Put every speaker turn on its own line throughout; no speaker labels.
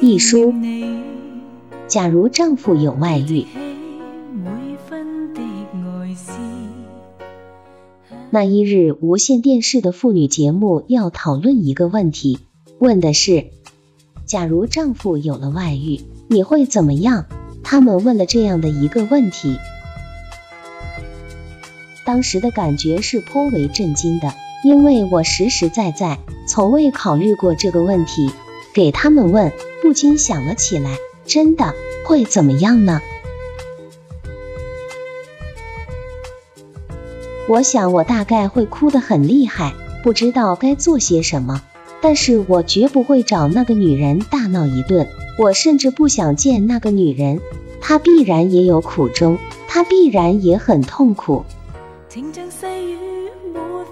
一书，
假如丈夫有外遇，那一日无线电视的妇女节目要讨论一个问题，问的是：假如丈夫有了外遇，你会怎么样？他们问了这样的一个问题，当时的感觉是颇为震惊的，因为我实实在在从未考虑过这个问题。给他们问，不禁想了起来，真的会怎么样呢？我想我大概会哭得很厉害，不知道该做些什么，但是我绝不会找那个女人大闹一顿。我甚至不想见那个女人，她必然也有苦衷，她必然也很痛苦。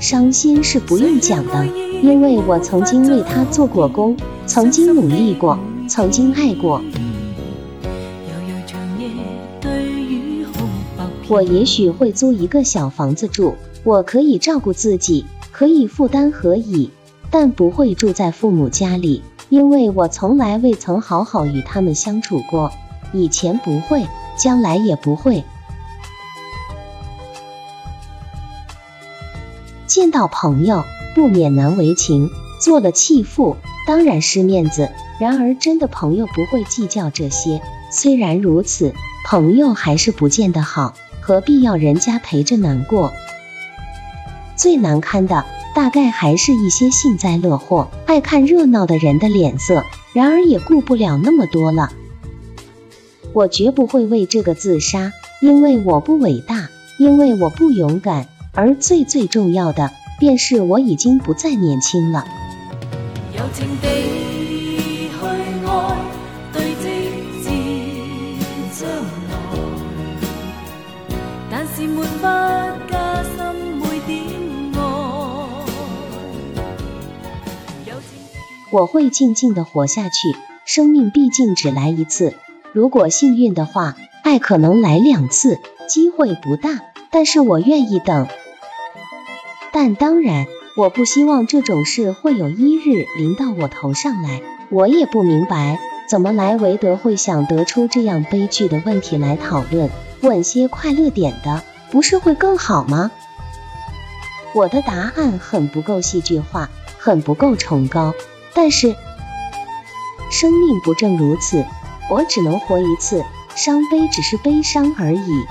伤心是不用讲的，因为我曾经为他做过工，曾经努力过，曾经爱过。
我也
许会租一个小房子住，我可以照顾自己，可以负担何以，但不会住在父母家里，因为我从来未曾好好与他们相处过，以前不会，将来也不会。见到朋友不免难为情，做了弃妇当然失面子。然而真的朋友不会计较这些，虽然如此，朋友还是不见得好。何必要人家陪着难过？最难堪的，大概还是一些幸灾乐祸、爱看热闹的人的脸色。然而也顾不了那么多了。我绝不会为这个自杀，因为我不伟大，因为我不勇敢，而最最重要的，便是我已经不再年轻了。我会静静的活下去，生命毕竟只来一次。如果幸运的话，爱可能来两次，机会不大，但是我愿意等。但当然，我不希望这种事会有一日临到我头上来。我也不明白，怎么莱维德会想得出这样悲剧的问题来讨论。问些快乐点的，不是会更好吗？我的答案很不够戏剧化，很不够崇高。但是，生命不正如此，我只能活一次，伤悲只是悲伤而已。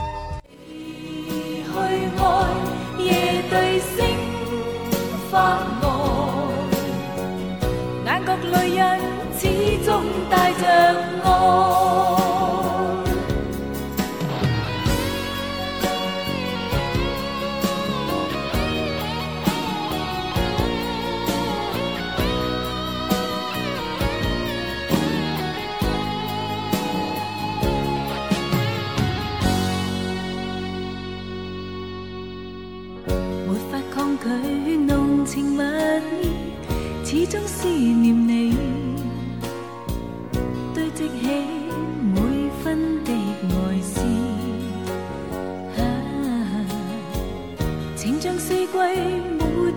泪眼始终带着爱，没法抗拒浓情蜜。始终思念你堆积起每分的爱思啊啊啊四季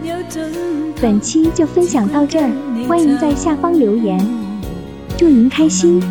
没有准本期
就分享到这
欢迎在下方留言。
祝您开心。